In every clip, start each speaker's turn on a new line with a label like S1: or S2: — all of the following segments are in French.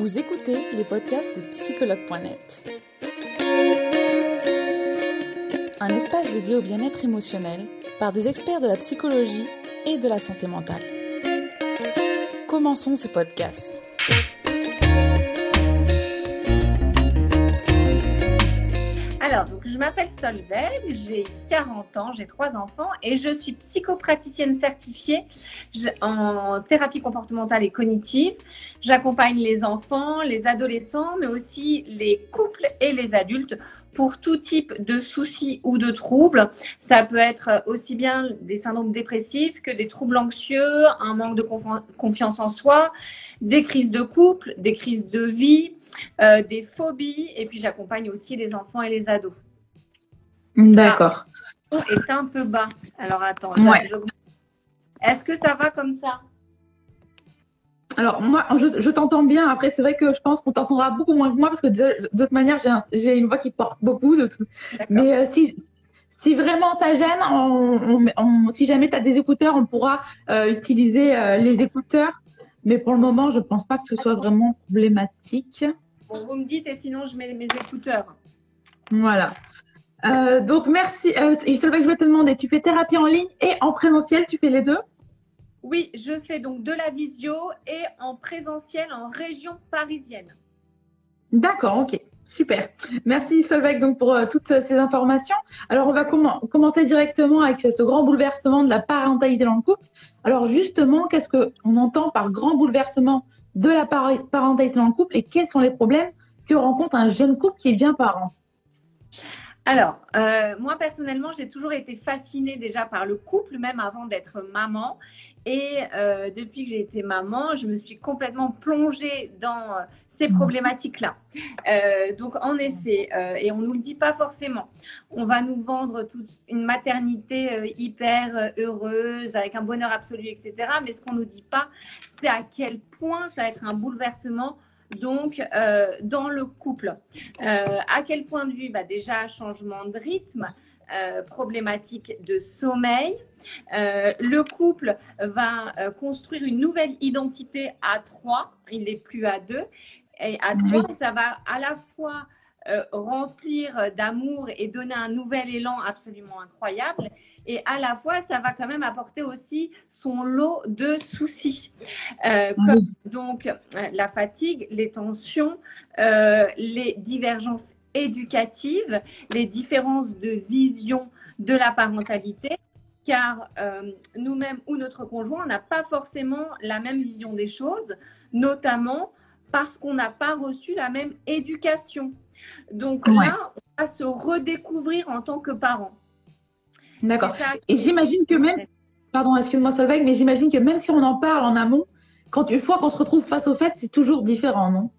S1: Vous écoutez les podcasts de psychologue.net. Un espace dédié au bien-être émotionnel par des experts de la psychologie et de la santé mentale. Commençons ce podcast.
S2: Alors, donc, je m'appelle Solveig, j'ai 40 ans, j'ai trois enfants et je suis psychopraticienne certifiée en thérapie comportementale et cognitive. J'accompagne les enfants, les adolescents, mais aussi les couples et les adultes pour tout type de soucis ou de troubles. Ça peut être aussi bien des syndromes dépressifs que des troubles anxieux, un manque de confiance en soi, des crises de couple, des crises de vie, euh, des phobies, et puis j'accompagne aussi les enfants et les ados.
S3: D'accord.
S2: Ah, est un peu bas. Alors attends. Est-ce que ça va comme ça?
S3: Alors, moi, je, t'entends bien. Après, c'est vrai que je pense qu'on t'entendra beaucoup moins que moi parce que toute manière, j'ai une voix qui porte beaucoup. De tout. Mais euh, si, si vraiment ça gêne, on, si jamais tu as des écouteurs, on pourra euh, utiliser les écouteurs. Mais pour le moment, je ne pense pas que ce soit vraiment problématique.
S2: Bon, vous me dites et sinon je mets mes écouteurs.
S3: Voilà. Euh, donc merci. Euh, je vais te demander, tu fais thérapie en ligne et en présentiel, tu fais les deux?
S2: Oui, je fais donc de la visio et en présentiel en région parisienne.
S3: D'accord, ok. Super. Merci Solveig donc pour euh, toutes ces informations. Alors on va commencer directement avec ce grand bouleversement de la parentalité dans le couple. Alors justement, qu'est-ce qu'on entend par grand bouleversement de la parentalité dans le couple et quels sont les problèmes que rencontre un jeune couple qui devient parent?
S2: Alors, euh, moi personnellement, j'ai toujours été fascinée déjà par le couple, même avant d'être maman. Et euh, depuis que j'ai été maman, je me suis complètement plongée dans ces mmh. problématiques-là. Euh, donc, en effet, euh, et on ne nous le dit pas forcément, on va nous vendre toute une maternité euh, hyper heureuse, avec un bonheur absolu, etc. Mais ce qu'on ne nous dit pas, c'est à quel point ça va être un bouleversement donc dans le couple. à quel point de vue bah, Déjà, changement de rythme. problématique de sommeil. le couple va construire une nouvelle identité à trois, il n'est plus à deux. Et à trois, ça va à la fois euh, remplir d'amour et donner un nouvel élan absolument incroyable. Et à la fois, ça va quand même apporter aussi son lot de soucis. Euh, donc, euh, la fatigue, les tensions, les divergences éducatives, les différences de vision de la parentalité car nous-mêmes ou notre conjoint n'a pas forcément la même vision des choses, notamment parce qu'on n'a pas reçu la même éducation. Donc là, on va se redécouvrir en tant que parent.
S3: D'accord. Et j'imagine que même, pardon, excuse-moi Solveig, mais j'imagine que même si on en parle en amont, quand une fois qu'on se retrouve face au fait, c'est toujours différent, non?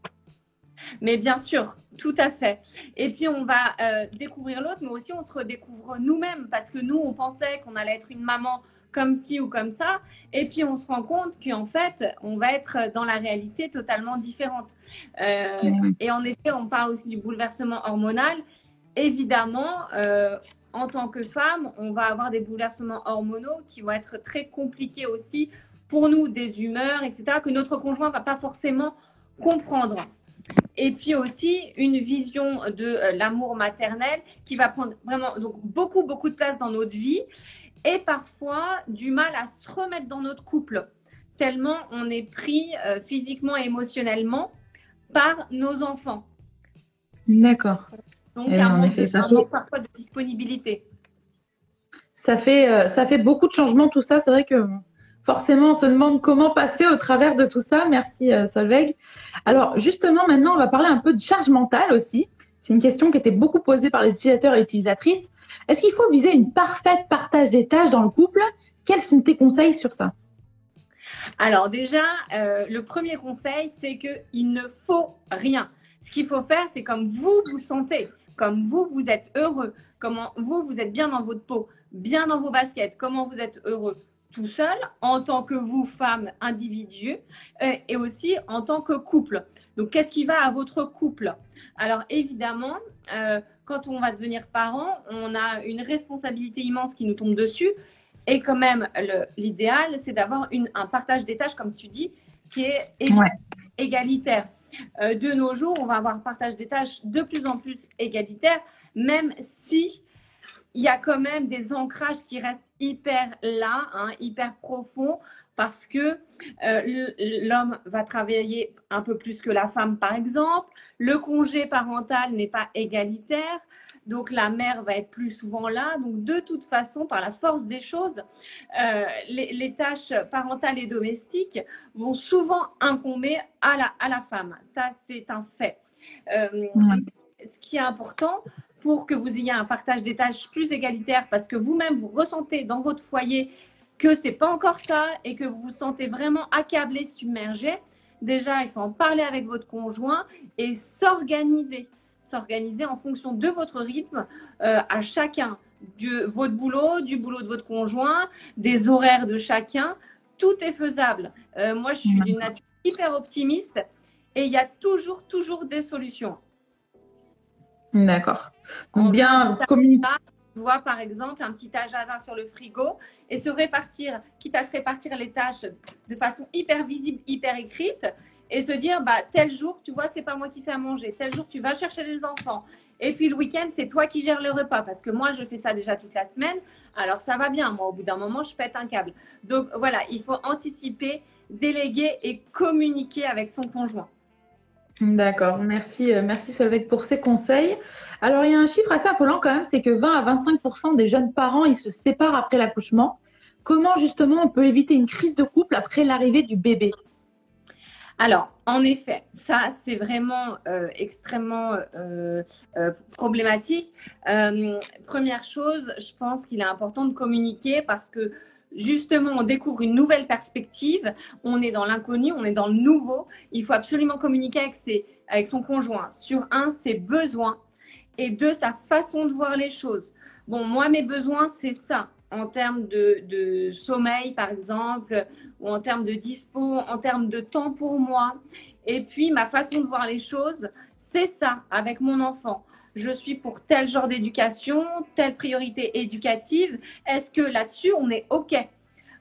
S2: Mais bien sûr, tout à fait. Et puis on va euh, découvrir l'autre, mais aussi on se redécouvre nous-mêmes parce que nous, on pensait qu'on allait être une maman comme ci ou comme ça. Et puis on se rend compte qu'en fait, on va être dans la réalité totalement différente. Euh, et en effet, on parle aussi du bouleversement hormonal. Évidemment, euh, en tant que femme, on va avoir des bouleversements hormonaux qui vont être très compliqués aussi pour nous, des humeurs, etc., que notre conjoint va pas forcément comprendre. Et puis aussi une vision de euh, l'amour maternel qui va prendre vraiment donc beaucoup beaucoup de place dans notre vie et parfois du mal à se remettre dans notre couple, tellement on est pris euh, physiquement et émotionnellement par nos enfants.
S3: D'accord.
S2: Donc, eh ben, un, manque, ça fait... parfois de disponibilité.
S3: Ça fait, euh, ça fait beaucoup de changements, tout ça. C'est vrai que forcément, on se demande comment passer au travers de tout ça. Merci, euh, Solveig. Alors, justement, maintenant, on va parler un peu de charge mentale aussi. C'est une question qui était beaucoup posée par les utilisateurs et utilisatrices. Est-ce qu'il faut viser une parfaite partage des tâches dans le couple? Quels sont tes conseils sur ça?
S2: Alors déjà, euh, le premier conseil, c'est qu'il ne faut rien. Ce qu'il faut faire, c'est comme vous vous sentez, comme vous vous êtes heureux, comment vous vous êtes bien dans votre peau, bien dans vos baskets, comment vous êtes heureux tout seul, en tant que vous, femme, individu, euh, et aussi en tant que couple. Donc, qu'est-ce qui va à votre couple? Alors, évidemment, euh, quand on va devenir parent, on a une responsabilité immense qui nous tombe dessus. Et quand même, l'idéal, c'est d'avoir un partage des tâches, comme tu dis, qui est égalitaire. euh, de nos jours, on va avoir un partage des tâches de plus en plus égalitaire, même si il y a quand même des ancrages qui restent hyper là, hein, hyper profonds, parce que euh, l'homme va travailler un peu plus que la femme, par exemple. Le congé parental n'est pas égalitaire. Donc la mère va être plus souvent là. Donc de toute façon, par la force des choses, euh, les, tâches parentales et domestiques vont souvent incomber à la, à la femme. Ça, c'est un fait. Euh, ce qui est important pour que vous ayez un partage des tâches plus égalitaire, parce que vous-même, vous ressentez dans votre foyer que ce n'est pas encore ça et que vous vous sentez vraiment accablé, submergé, déjà, il faut en parler avec votre conjoint et s'organiser s'organiser en fonction de votre rythme euh, à chacun, de votre boulot, du boulot de votre conjoint, des horaires de chacun. Tout est faisable. Euh, moi, je suis d'une nature hyper optimiste et il y a toujours, toujours des solutions.
S3: D'accord. bien communiquer.
S2: vois par exemple un petit agenda sur le frigo et se répartir, quitte à se répartir les tâches de façon hyper visible, hyper écrite, et se dire bah tel jour tu vois c'est pas moi qui fais à manger. Tel jour tu vas chercher les enfants. Et puis le week-end c'est toi qui gères le repas parce que moi je fais ça déjà toute la semaine. Alors ça va bien. Moi au bout d'un moment je pète un câble. Donc voilà il faut anticiper déléguer et communiquer avec son conjoint
S3: D'accord, merci, euh, merci Solveig pour ces conseils. Alors il y a un chiffre assez affolant quand même, c'est que 20 à 25% des jeunes parents ils se séparent après l'accouchement. Comment justement on peut éviter une crise de couple après l'arrivée du bébé?
S2: Alors, en effet, ça, c'est vraiment euh, extrêmement euh, problématique. première chose, je pense qu'il est important de communiquer parce que justement, on découvre une nouvelle perspective, on est dans l'inconnu, on est dans le nouveau. Il faut absolument communiquer avec, avec son conjoint sur un, ses besoins et deux, sa façon de voir les choses. Bon, moi, mes besoins, c'est ça en termes de, sommeil, par exemple, ou en termes de dispo, en termes de temps pour moi. Et puis, ma façon de voir les choses, c'est ça avec mon enfant. Je suis pour tel genre d'éducation, telle priorité éducative. Est-ce que là-dessus, on est OK?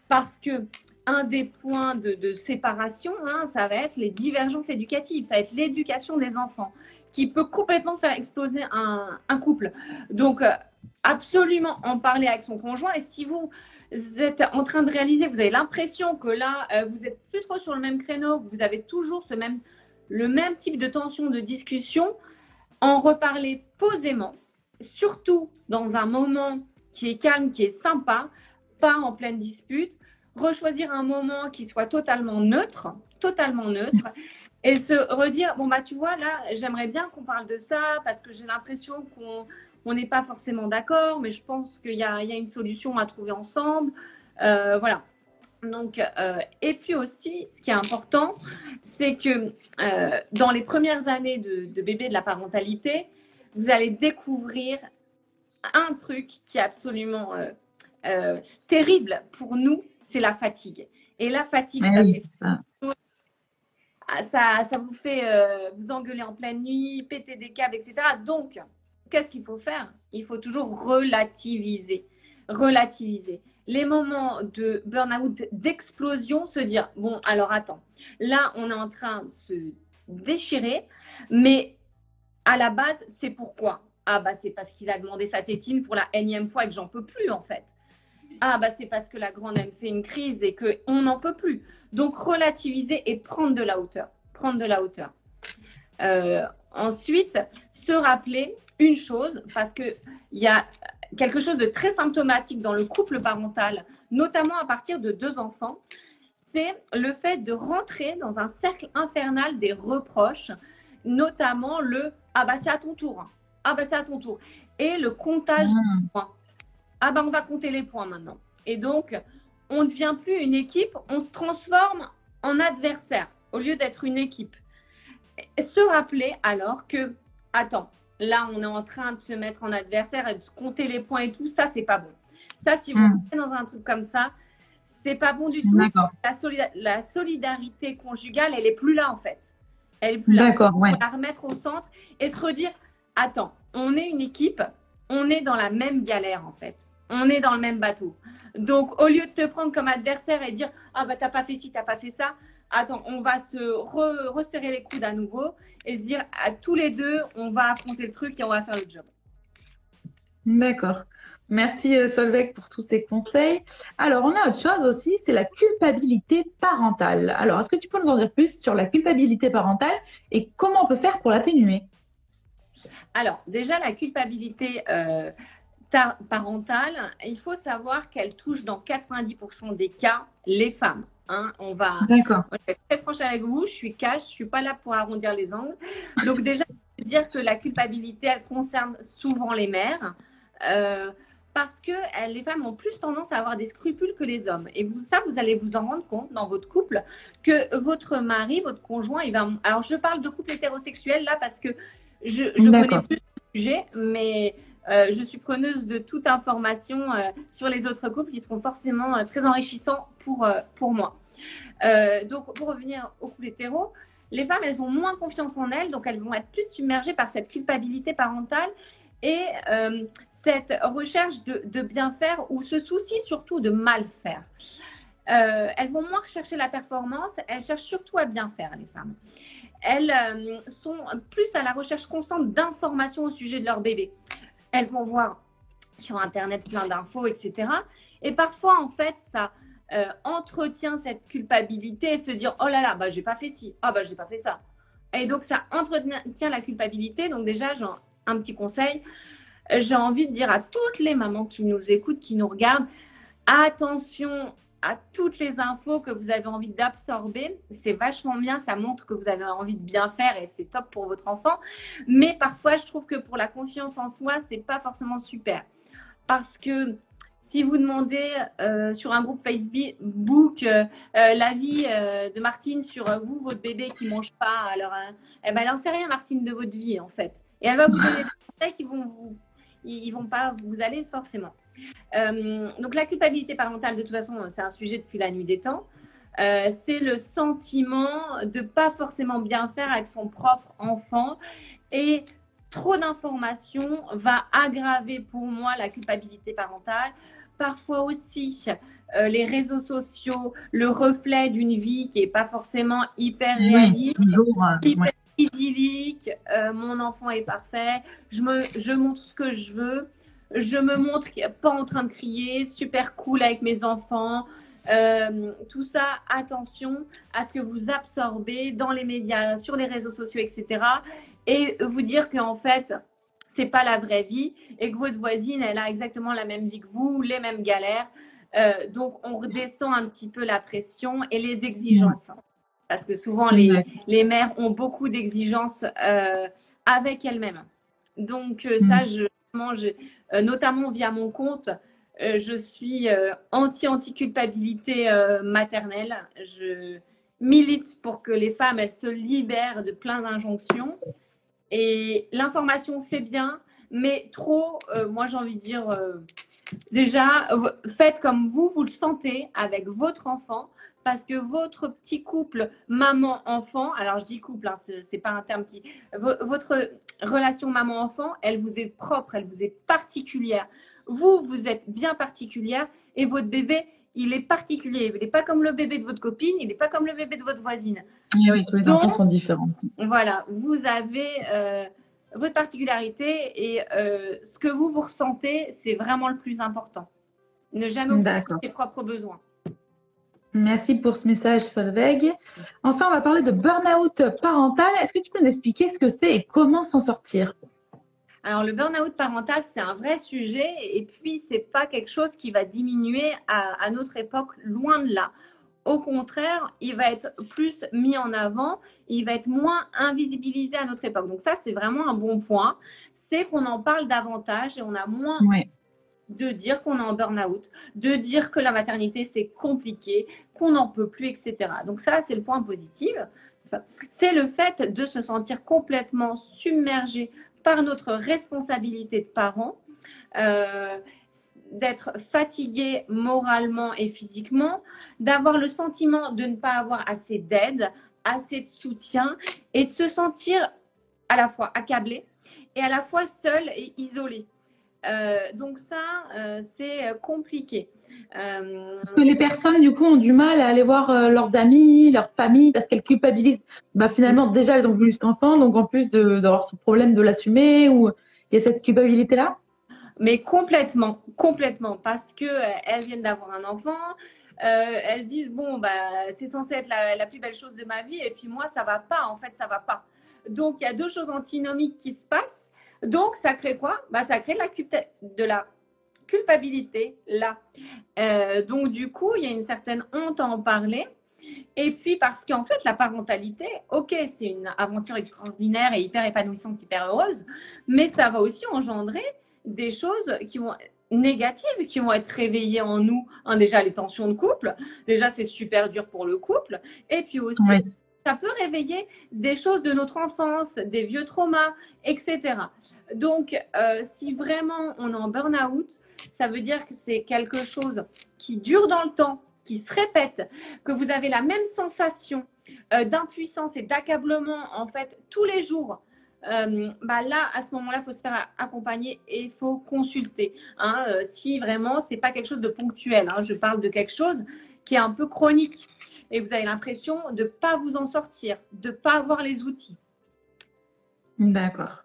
S2: Parce que un des points de, séparation, hein, ça va être les divergences éducatives, ça va être l'éducation des enfants, qui peut complètement faire exploser un, couple. Donc, euh, absolument en parler avec son conjoint. Et si vous êtes en train de réaliser, vous avez l'impression que là, euh, vous êtes plus trop sur le même créneau, vous avez toujours ce même, le même type de tension, de discussion, en reparler posément, surtout dans un moment qui est calme, qui est sympa, pas en pleine dispute, rechoisir un moment qui soit totalement neutre, totalement neutre, et se redire, bon, bah, tu vois, là, j'aimerais bien qu'on parle de ça parce que j'ai l'impression qu'on on n'est pas forcément d'accord, mais je pense qu'il y, a, une solution à trouver ensemble. Euh, voilà. Donc, euh, et puis aussi, ce qui est important, c'est que euh, dans les premières années de, de, bébé de la parentalité, vous allez découvrir un truc qui est absolument terrible pour nous, c'est la fatigue. Et la fatigue, ah ah, ça, ça, vous fait vous engueuler en pleine nuit, péter des câbles, etc. Donc, qu'est-ce qu'il faut faire? Il faut toujours relativiser. Relativiser. Les moments de burn-out, d'explosion, se dire, bon, alors attends, là, on est en train de se déchirer, mais à la base, c'est pourquoi? Ah, bah, c'est parce qu'il a demandé sa tétine pour la énième fois et que j'en peux plus, en fait. Ah, bah, c'est parce que la grande, elle fait une crise et qu'on n'en peut plus. Donc, relativiser et prendre de la hauteur. Prendre de la hauteur. Euh, ensuite, se rappeler une chose, parce qu'il y a quelque chose de très symptomatique dans le couple parental, notamment à partir de deux enfants, c'est le fait de rentrer dans un cercle infernal des reproches, notamment le ah bah c'est à ton tour, ah bah c'est à ton tour, et le comptage des points. Ah bah on va compter les points maintenant. Et donc on ne devient plus une équipe, on se transforme en adversaire au lieu d'être une équipe. se rappeler alors que attends, là, on est en train de se mettre en adversaire et de se compter les points et tout. Ça, c'est pas bon. Ça, si vous hmm. êtes dans un truc comme ça, c'est pas bon du tout. La, solidarité conjugale, elle est plus là en fait. Elle est plus là.
S3: D'accord,
S2: ouais. La remettre au centre et se redire attends, on est une équipe, on est dans la même galère en fait. on est dans le même bateau. Donc, au lieu de te prendre comme adversaire et dire Ah, bah, t'as pas fait ci, t'as pas fait ça, attends, on va se resserrer les coudes à nouveau et se dire à tous les deux, on va affronter le truc et on va faire le job.
S3: D'accord. Merci euh, Solveig pour tous ces conseils. Alors, on a autre chose aussi, c'est la culpabilité parentale. Alors, est-ce que tu peux nous en dire plus sur la culpabilité parentale et comment on peut faire pour l'atténuer?
S2: Alors, déjà, la culpabilité euh, parentale, il faut savoir qu'elle touche dans 90% des cas les femmes. Hein. on va.
S3: D'accord.
S2: être très franche avec vous, je suis cash, je suis pas là pour arrondir les angles. Donc déjà, dire que la culpabilité, elle concerne souvent les mères. Euh, parce que les femmes ont plus tendance à avoir des scrupules que les hommes. Et vous, ça, vous allez vous en rendre compte dans votre couple que votre mari, votre conjoint, il va. Alors, je parle de couple hétérosexuel là parce que je, je connais plus le sujet, mais euh, je suis preneuse de toute information euh, sur les autres couples qui seront forcément euh, très enrichissants pour, pour moi. donc, pour revenir au couple hétéro, les femmes, elles ont moins confiance en elles, donc elles vont être plus submergées par cette culpabilité parentale et cette recherche de, bien faire ou ce souci surtout de mal faire. elles vont moins rechercher la performance, elles cherchent surtout à bien faire, les femmes. Elles sont plus à la recherche constante d'informations au sujet de leur bébé elles vont voir sur Internet plein d'infos, etc. Et parfois, en fait, ça euh, entretient cette culpabilité se dire oh là là, bah j'ai pas fait ci, ah bah j'ai pas fait ça. Et donc ça entretient la culpabilité. Donc déjà, j'ai un petit conseil. J'ai envie de dire à toutes les mamans qui nous écoutent, qui nous regardent, attention à toutes les infos que vous avez envie d'absorber. C'est vachement bien, ça montre que vous avez envie de bien faire et c'est top pour votre enfant. Mais parfois, je trouve que pour la confiance en soi, c'est pas forcément super. Parce que si vous demandez euh, sur un groupe Facebook euh, euh, l'avis de Martine sur vous, votre bébé qui mange pas, alors eh ben, elle n'en sait rien, Martine, de votre vie en fait. Et elle va vous donner des conseils qui vont pas vous aller forcément. Euh, donc la culpabilité parentale, de toute façon, c'est un sujet depuis la nuit des temps. Euh, c'est le sentiment de pas forcément bien faire avec son propre enfant et trop d'informations va aggraver pour moi la culpabilité parentale. Parfois aussi, euh, les réseaux sociaux, le reflet d'une vie qui est pas forcément hyper réaliste, hyper idyllique. mon enfant est parfait. Je me, je montre ce que je veux je me montre pas en train de crier, super cool avec mes enfants. Euh, tout ça, attention à ce que vous absorbez dans les médias, sur les réseaux sociaux, etc. Et vous dire qu'en fait, c'est pas la vraie vie et que votre voisine, elle a exactement la même vie que vous, les mêmes galères. Euh, donc, on redescend un petit peu la pression et les exigences. Parce que souvent, les, les mères ont beaucoup d'exigences euh, avec elles-mêmes. Donc, ça, je, notamment via mon compte, euh, je suis euh, anti-anti-culpabilité maternelle. Je milite pour que les femmes, elles se libèrent de plein d'injonctions. Et l'information, c'est bien, mais trop, moi j'ai envie de dire, déjà, faites comme vous, vous le sentez avec votre enfant parce que votre petit couple maman-enfant, alors je dis couple, hein, ce n'est pas un terme qui. Votre relation maman-enfant, elle vous est propre, elle vous est particulière. Vous, vous êtes bien particulière et votre bébé, il est particulier. Il n'est pas comme le bébé de votre copine, il n'est pas comme le bébé de votre voisine.
S3: Oui, oui tous les enfants sont différents.
S2: Voilà, vous avez euh, votre particularité et euh, ce que vous, vous ressentez, c'est vraiment le plus important. Ne jamais oublier ses propres besoins.
S3: Merci pour ce message, Solveig. Enfin, on va parler de burn-out parental. Est-ce que tu peux nous expliquer ce que c'est et comment s'en sortir?
S2: Alors le burn-out parental, c'est un vrai sujet et puis c'est pas quelque chose qui va diminuer à, notre époque, loin de là. Au contraire, il va être plus mis en avant, il va être moins invisibilisé à notre époque. Donc ça, c'est vraiment un bon point. C'est qu'on en parle davantage et on a moins de dire qu'on est en burn-out, de dire que la maternité c'est compliqué, qu'on n'en peut plus, etc. Donc ça, c'est le point positif. C'est le fait de se sentir complètement submergé par notre responsabilité de parents, euh, d'être fatigué moralement et physiquement, d'avoir le sentiment de ne pas avoir assez d'aide, assez de soutien et de se sentir à la fois accablé et à la fois seul et isolé. Donc ça, c'est compliqué.
S3: Parce que les personnes, du coup, ont du mal à aller voir leurs amis, leur famille, parce qu'elles culpabilisent. Bah, finalement, déjà, elles ont voulu cet enfant, donc en plus d'avoir ce problème de l'assumer, ou il y a cette culpabilité-là?
S2: Mais complètement, complètement, parce que euh, elles viennent d'avoir un enfant, euh, elles disent bon bah c'est censé être la, plus belle chose de ma vie et puis moi ça va pas en fait ça va pas. Donc il y a deux choses antinomiques qui se passent. Donc ça crée quoi? Bah ça crée de la, culpabilité là. Euh, donc du coup il y a une certaine honte à en parler. Et puis parce qu'en fait, la parentalité, ok, c'est une aventure extraordinaire et hyper épanouissante, hyper heureuse, mais ça va aussi engendrer des choses qui vont négatives qui vont être réveillées en nous. déjà, les tensions de couple. Déjà, c'est super dur pour le couple. Et puis aussi, ça peut réveiller des choses de notre enfance, des vieux traumas, etc. Donc, euh, si vraiment on est en burn-out, ça veut dire que c'est quelque chose qui dure dans le temps, qui se répète, que vous avez la même sensation euh, d'impuissance et d'accablement en fait tous les jours euh, bah là, à ce moment-là, il faut se faire accompagner et il faut consulter. Hein, si vraiment, c'est pas quelque chose de ponctuel, hein, je parle de quelque chose qui est un peu chronique et vous avez l'impression de ne pas vous en sortir, de ne pas avoir les outils.
S3: D'accord.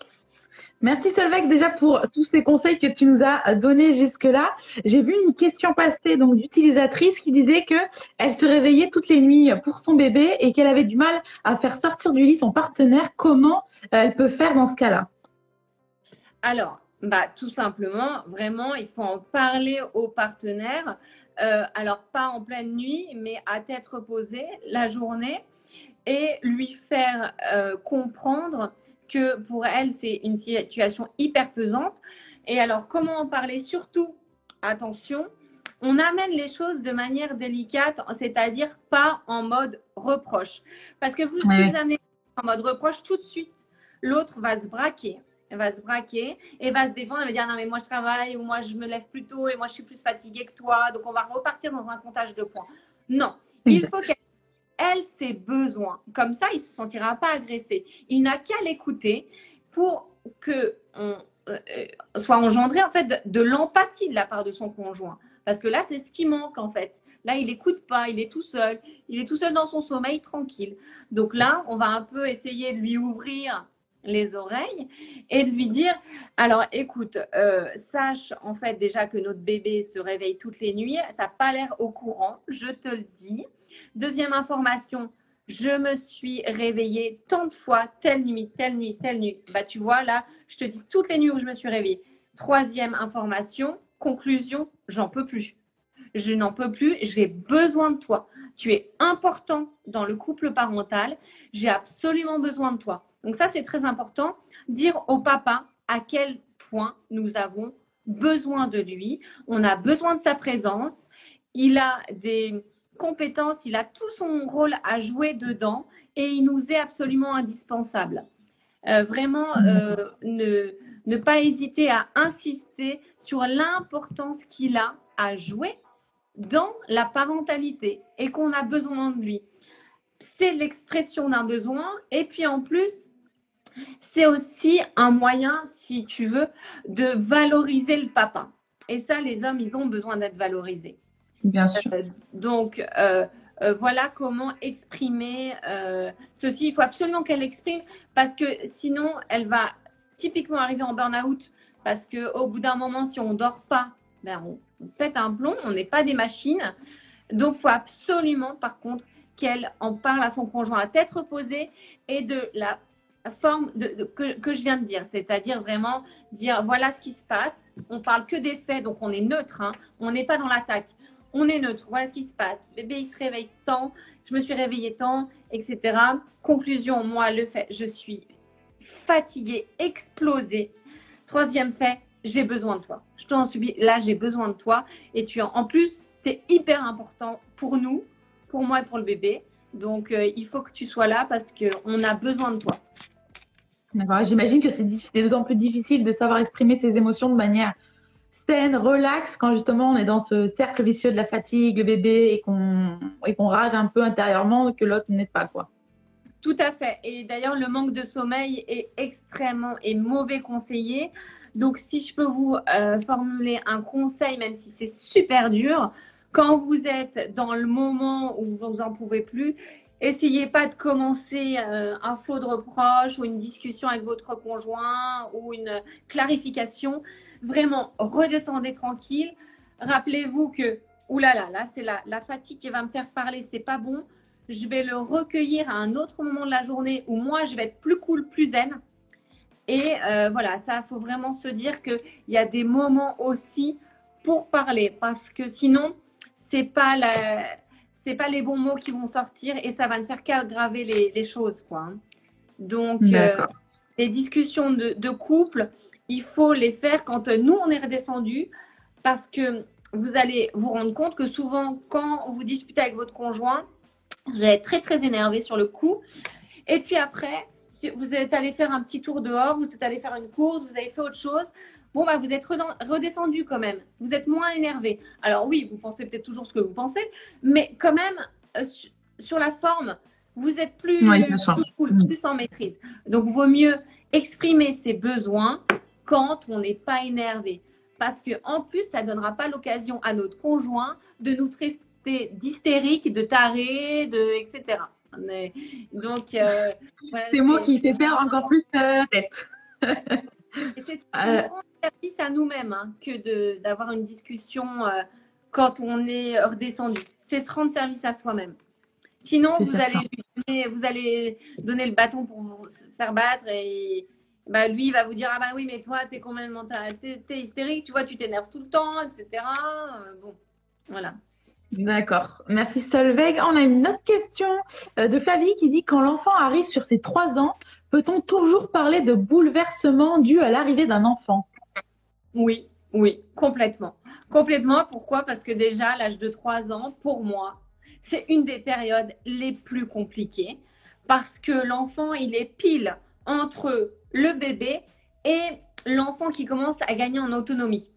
S3: Merci Solveig déjà pour tous ces conseils que tu nous as donnés jusque-là. J'ai vu une question passer donc d'utilisatrice qui disait que elle se réveillait toutes les nuits pour son bébé et qu'elle avait du mal à faire sortir du lit son partenaire. Comment euh, elle peut faire dans ce cas-là?
S2: Alors, bah, tout simplement, vraiment, il faut en parler au partenaire. Euh, alors, pas en pleine nuit, mais à tête reposée la journée et lui faire euh, comprendre que pour elle, c'est une situation hyper pesante. Et alors, comment en parler? Surtout, attention, on amène les choses de manière délicate, c'est-à-dire pas en mode reproche. Parce que vous, si vous amenez en mode reproche, tout de suite, l'autre va se braquer. Elle va se braquer et va se défendre. Elle va dire non, mais moi je travaille ou moi je me lève plus tôt et moi je suis plus fatiguée que toi. Donc on va repartir dans un comptage de points. Non, il faut qu'elle elle ses besoins. Comme ça, il ne se sentira pas agressé. Il n'a qu'à l'écouter pour que on, euh, soit engendré en fait de, l'empathie de la part de son conjoint. Parce que là, c'est ce qui manque en fait. Là, il n'écoute pas, il est tout seul, il est tout seul dans son sommeil tranquille. Donc là, on va un peu essayer de lui ouvrir les oreilles et de lui dire alors écoute euh, sache en fait déjà que notre bébé se réveille toutes les nuits Tu n'as pas l'air au courant je te le dis Deuxième information, je me suis réveillée tant de fois, telle nuit, telle nuit, telle nuit. Bah, tu vois, là, je te dis toutes les nuits où je me suis réveillée. Troisième information, conclusion, j'en peux plus. Je n'en peux plus, j'ai besoin de toi. Tu es important dans le couple parental, j'ai absolument besoin de toi. Donc ça, c'est très important. Dire au papa à quel point nous avons besoin de lui, on a besoin de sa présence. Il a des, compétence, il a tout son rôle à jouer dedans et il nous est absolument indispensable. Euh, vraiment, euh, ne, ne pas hésiter à insister sur l'importance qu'il a à jouer dans la parentalité et qu'on a besoin de lui. C'est l'expression d'un besoin et puis en plus, c'est aussi un moyen, si tu veux, de valoriser le papa. Et ça, les hommes, ils ont besoin d'être valorisés.
S3: Bien sûr.
S2: Euh, donc, euh, euh, voilà comment exprimer ceci. Il faut absolument qu'elle l'exprime parce que sinon, elle va typiquement arriver en burn-out parce qu'au bout d'un moment, si on ne dort pas, ben, on, pète un plomb, on n'est pas des machines. Donc, il faut absolument, par contre, qu'elle en parle à son conjoint à tête reposée et de la forme de, que, je viens de dire, c'est-à-dire vraiment dire voilà ce qui se passe. On parle que des faits, donc on est neutre, hein. on n'est pas dans l'attaque on est neutre, voilà ce qui se passe. Bébé, il se réveille tant, je me suis réveillée tant, etc. Conclusion, moi, le fait, je suis fatiguée, explosée. Troisième fait, j'ai besoin de toi. Je t'en subis, là, j'ai besoin de toi. Et tu en, plus, tu es hyper important pour nous, pour moi et pour le bébé. Donc, euh, il faut que tu sois là parce qu'on a besoin de toi.
S3: D'accord. J'imagine que c'est d'autant plus difficile de savoir exprimer ses émotions de manière saine, relax, quand justement on est dans ce cercle vicieux de la fatigue, le bébé, et qu'on qu'on rage un peu intérieurement, que l'autre n'est pas quoi.
S2: Tout à fait. Et d'ailleurs, le manque de sommeil est extrêmement et mauvais conseillé Donc, si je peux vous euh, formuler un conseil, même si c'est super dur, quand vous êtes dans le moment où vous n'en pouvez plus, essayez pas de commencer euh, un flot de reproches ou une discussion avec votre conjoint ou une clarification. Vraiment, redescendez tranquille. Rappelez-vous que, oulala, là, là, c'est la, la fatigue qui va me faire parler, c'est pas bon. Je vais le recueillir à un autre moment de la journée où moi, je vais être plus cool, plus zen. Et euh, voilà, ça, il faut vraiment se dire qu'il y a des moments aussi pour parler parce que sinon, c'est pas la, c'est pas les bons mots qui vont sortir et ça va ne faire qu'aggraver les, les, choses, quoi. Hein. Donc, euh, les discussions de, de, couple, il faut les faire quand nous on est redescendu parce que vous allez vous rendre compte que souvent, quand vous disputez avec votre conjoint, vous allez être très très énervé sur le coup. Et puis après, si vous êtes allé faire un petit tour dehors, vous êtes allé faire une course, vous avez fait autre chose, bon, bah, vous êtes redescendu quand même. Vous êtes moins énervé. Alors oui, vous pensez peut-être toujours ce que vous pensez, mais quand même, euh, sur la forme, vous êtes plus, plus, cool, plus en maîtrise. Donc, vaut mieux exprimer ses besoins quand on n'est pas énervé. Parce que en plus, ça ne donnera pas l'occasion à notre conjoint de nous traiter d'hystérique, de taré, de, etc. Donc, euh,
S3: c'est moi qui fait perdre encore plus la tête.
S2: c'est un grand service à nous-mêmes hein, que d'avoir une discussion euh, quand on est redescendu. C'est se rendre service à soi-même. Sinon, vous allez, donner, vous allez donner le bâton pour vous faire battre et bah, lui, il va vous dire Ah bah oui, mais toi, t'es t'es, hystérique, tu vois, tu t'énerves tout le temps, etc. Euh, bon, voilà.
S3: D'accord. Merci Solveig. On a une autre question euh, de Flavie qui dit Quand l'enfant arrive sur ses trois ans, peut-on toujours parler de bouleversement dû à l'arrivée d'un enfant?
S2: Oui, oui, complètement. Complètement. Pourquoi? Parce que déjà, l'âge de trois ans, pour moi, c'est une des périodes les plus compliquées parce que l'enfant, il est pile entre le bébé et l'enfant qui commence à gagner en autonomie.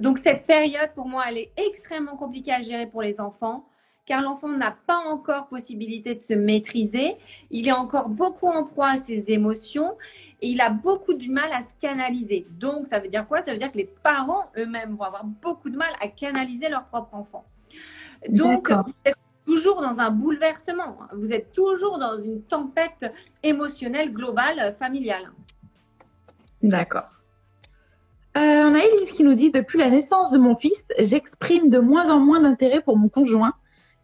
S2: Donc cette période, pour moi, elle est extrêmement compliquée à gérer pour les enfants, car l'enfant n'a pas encore possibilité de se maîtriser, il est encore beaucoup en proie à ses émotions et il a beaucoup de mal à se canaliser. Donc ça veut dire quoi? Ça veut dire que les parents eux-mêmes vont avoir beaucoup de mal à canaliser leur propre enfant. Donc vous êtes toujours dans un bouleversement, vous êtes toujours dans une tempête émotionnelle globale familiale.
S3: D'accord. Euh, on a Elise qui nous dit Depuis la naissance de mon fils, j'exprime de moins en moins d'intérêt pour mon conjoint,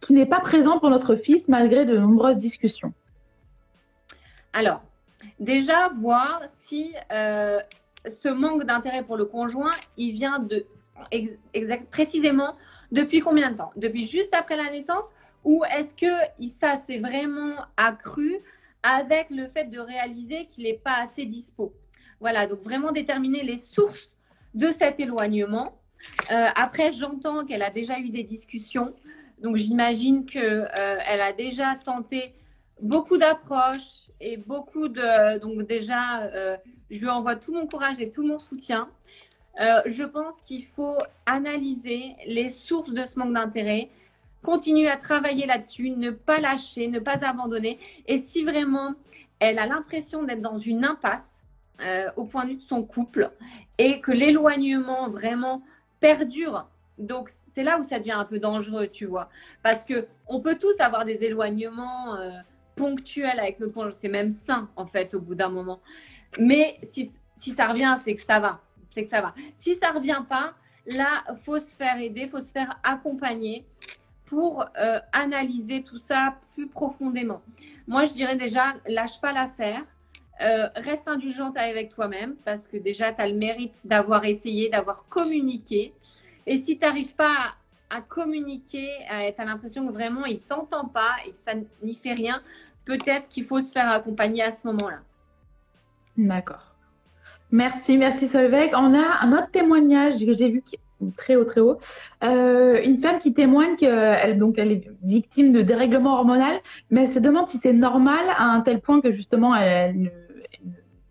S3: qui n'est pas présent pour notre fils malgré de nombreuses discussions.
S2: Alors, déjà, voir si euh, ce manque d'intérêt pour le conjoint, il vient de précisément depuis combien de temps? Depuis juste après la naissance? Ou est-ce que ça s'est vraiment accru avec le fait de réaliser qu'il n'est pas assez dispo? Voilà, donc vraiment déterminer les sources de cet éloignement. Euh, après, j'entends qu'elle a déjà eu des discussions. Donc, j'imagine qu'elle euh, a déjà tenté beaucoup d'approches et beaucoup de. Donc, déjà, euh, je lui envoie tout mon courage et tout mon soutien. je pense qu'il faut analyser les sources de ce manque d'intérêt, continuer à travailler là-dessus, ne pas lâcher, ne pas abandonner. Et si vraiment elle a l'impression d'être dans une impasse, euh, au point de vue de son couple et que l'éloignement vraiment perdure. Donc, c'est là où ça devient un peu dangereux, tu vois. Parce que on peut tous avoir des éloignements euh, ponctuels avec notre conjoint. C'est même sain, en fait, au bout d'un moment. Mais si, si ça revient, c'est que ça va. C'est que ça va. Si ça revient pas, là, faut se faire aider, faut se faire accompagner pour euh, analyser tout ça plus profondément. Moi, je dirais déjà, lâche pas l'affaire. Euh, reste indulgente avec toi-même parce que déjà, tu as le mérite d'avoir essayé, d'avoir communiqué. Et si tu n'arrives pas à, communiquer, tu as l'impression que vraiment il t'entend pas et que ça n'y fait rien, peut-être qu'il faut se faire accompagner à ce moment-là.
S3: D'accord. Merci, merci Solveig. On a un autre témoignage que j'ai vu qui très haut, très haut. Euh, une femme qui témoigne qu'elle donc elle est victime de dérèglement hormonal, mais elle se demande si c'est normal à un tel point que justement elle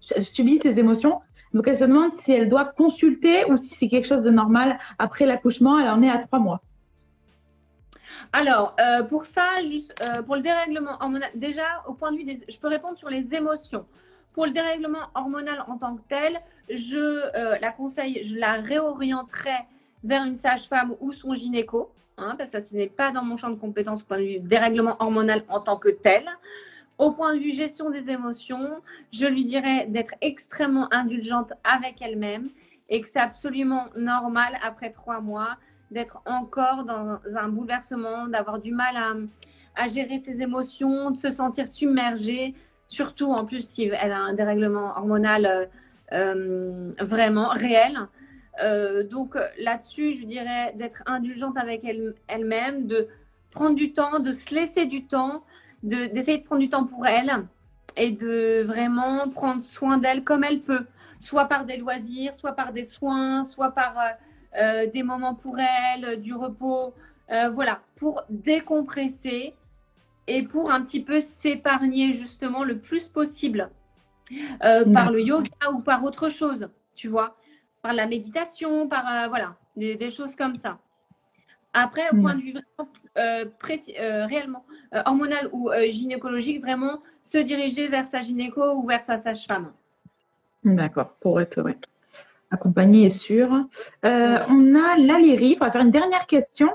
S3: subit ses émotions. Donc elle se demande si elle doit consulter ou si c'est quelque chose de normal après l'accouchement. Elle en est à trois mois.
S2: Alors, euh, pour ça, juste, euh, pour le dérèglement hormonal, déjà, au point de vue des. Je peux répondre sur les émotions. Pour le dérèglement hormonal en tant que tel, je la conseille, je la réorienterai vers une sage-femme ou son gynéco, hein, parce que ce n'est pas dans mon champ de compétences au point de vue dérèglement hormonal en tant que tel. Au point de vue gestion des émotions, je lui dirais d'être extrêmement indulgente avec elle-même et que c'est absolument normal après trois mois d'être encore dans un bouleversement, d'avoir du mal à, gérer ses émotions, de se sentir submergée, surtout en plus si elle a un dérèglement hormonal euh, euh, vraiment réel. Euh, donc là-dessus, je dirais d'être indulgente avec elle-même, de prendre du temps, de se laisser du temps, d'essayer de, prendre du temps pour elle et de vraiment prendre soin d'elle comme elle peut, soit par des loisirs, soit par des soins, soit par euh, euh, des moments pour elle, du repos, voilà, pour décompresser et pour un petit peu s'épargner justement le plus possible par le yoga ou par autre chose, tu vois par la méditation, par euh, voilà, des, choses comme ça. Après, au point de vue euh, euh, réellement hormonal ou gynécologique, vraiment se diriger vers sa gynéco ou vers sa sage-femme.
S3: D'accord, pour être ouais, accompagné et sûr. on a Lalérie, on va faire une dernière question.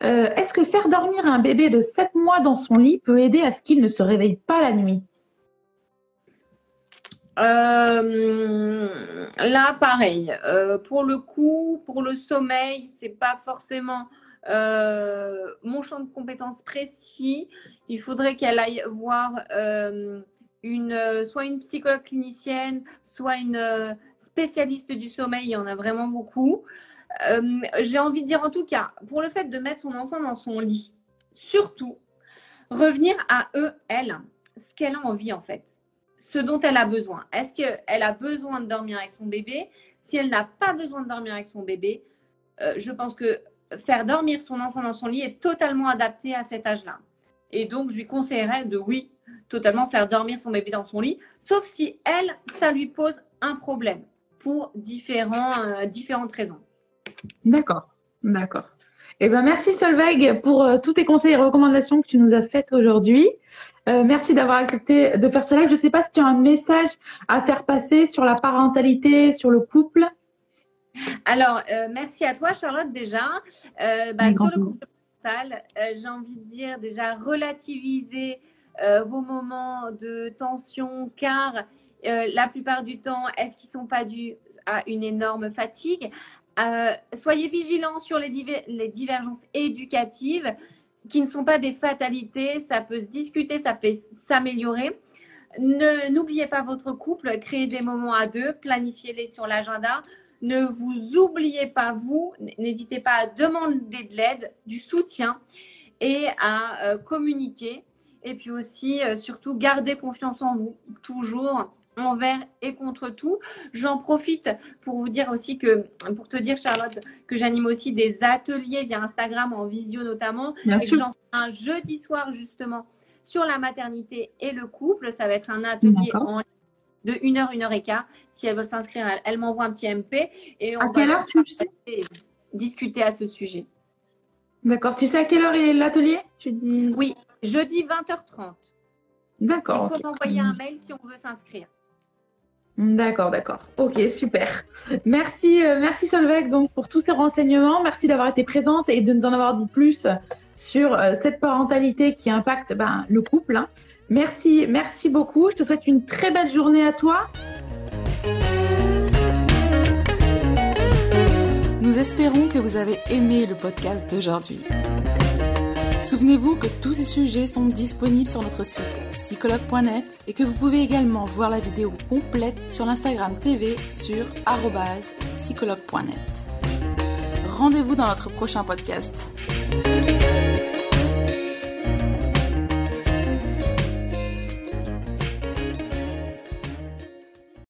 S3: Est-ce que faire dormir un bébé de 7 mois dans son lit peut aider à ce qu'il ne se réveille pas la nuit?
S2: Euh, là, pareil. Euh, pour le coup, pour le sommeil, c'est pas forcément euh, mon champ de compétences précis. Il faudrait qu'elle aille voir une, soit une psychologue clinicienne, soit une spécialiste du sommeil. Il y en a vraiment beaucoup. J'ai envie de dire en tout cas, pour le fait de mettre son enfant dans son lit, surtout revenir à eux, elle, ce qu'elle a envie en fait ce dont elle a besoin. Est-ce qu'elle a besoin de dormir avec son bébé? Si elle n'a pas besoin de dormir avec son bébé, euh, je pense que faire dormir son enfant dans son lit est totalement adapté à cet âge-là. Et donc, je lui conseillerais de, oui, totalement faire dormir son bébé dans son lit, sauf si elle, ça lui pose un problème pour différents, euh, différentes raisons.
S3: D'accord, d'accord. Eh ben, merci Solveig pour euh, tous tes conseils et recommandations que tu nous as faites aujourd'hui. Euh, merci d'avoir accepté de faire ce live. Je ne sais pas si tu as un message à faire passer sur la parentalité, sur le couple.
S2: Alors, euh, merci à toi Charlotte déjà. Bah, sur le couple j'ai envie de dire déjà relativiser vos moments de tension car la plupart du temps, est-ce qu'ils ne sont pas dus à une énorme fatigue? Euh, soyez vigilants sur les, les, divergences éducatives qui ne sont pas des fatalités. Ça peut se discuter, ça peut s'améliorer. N'oubliez pas votre couple, créez des moments à deux, planifiez-les sur l'agenda. Ne vous oubliez pas vous, n'hésitez pas à demander de l'aide, du soutien et à euh, communiquer. Et puis aussi, euh, surtout, gardez confiance en vous, toujours envers et contre tout. J'en profite pour vous dire aussi que, pour te dire Charlotte, que j'anime aussi des ateliers via Instagram en visio notamment.
S3: Bien sûr.
S2: J'en un jeudi soir justement sur la maternité et le couple. Ça va être un atelier en de 1 heure, 1 heure et quart. Si elles veulent s'inscrire, elles, m'envoient un petit MP.
S3: Et on à quelle heure tu sais
S2: Discuter à ce sujet.
S3: D'accord. Tu sais à quelle heure est l'atelier?
S2: Tu dis Oui, jeudi 20h30.
S3: D'accord.
S2: Il faut m'envoyer un mail si on veut s'inscrire.
S3: D'accord, d'accord. Ok, super. Merci, euh, merci Solveig donc pour tous ces renseignements. Merci d'avoir été présente et de nous en avoir dit plus sur euh, cette parentalité qui impacte ben, le couple. Hein. Merci, merci beaucoup. Je te souhaite une très belle journée à toi.
S1: Nous espérons que vous avez aimé le podcast d'aujourd'hui. Souvenez-vous que tous ces sujets sont disponibles sur notre site psychologue.net et que vous pouvez également voir la vidéo complète sur l'Instagram TV sur psychologue.net. Rendez-vous dans notre prochain podcast.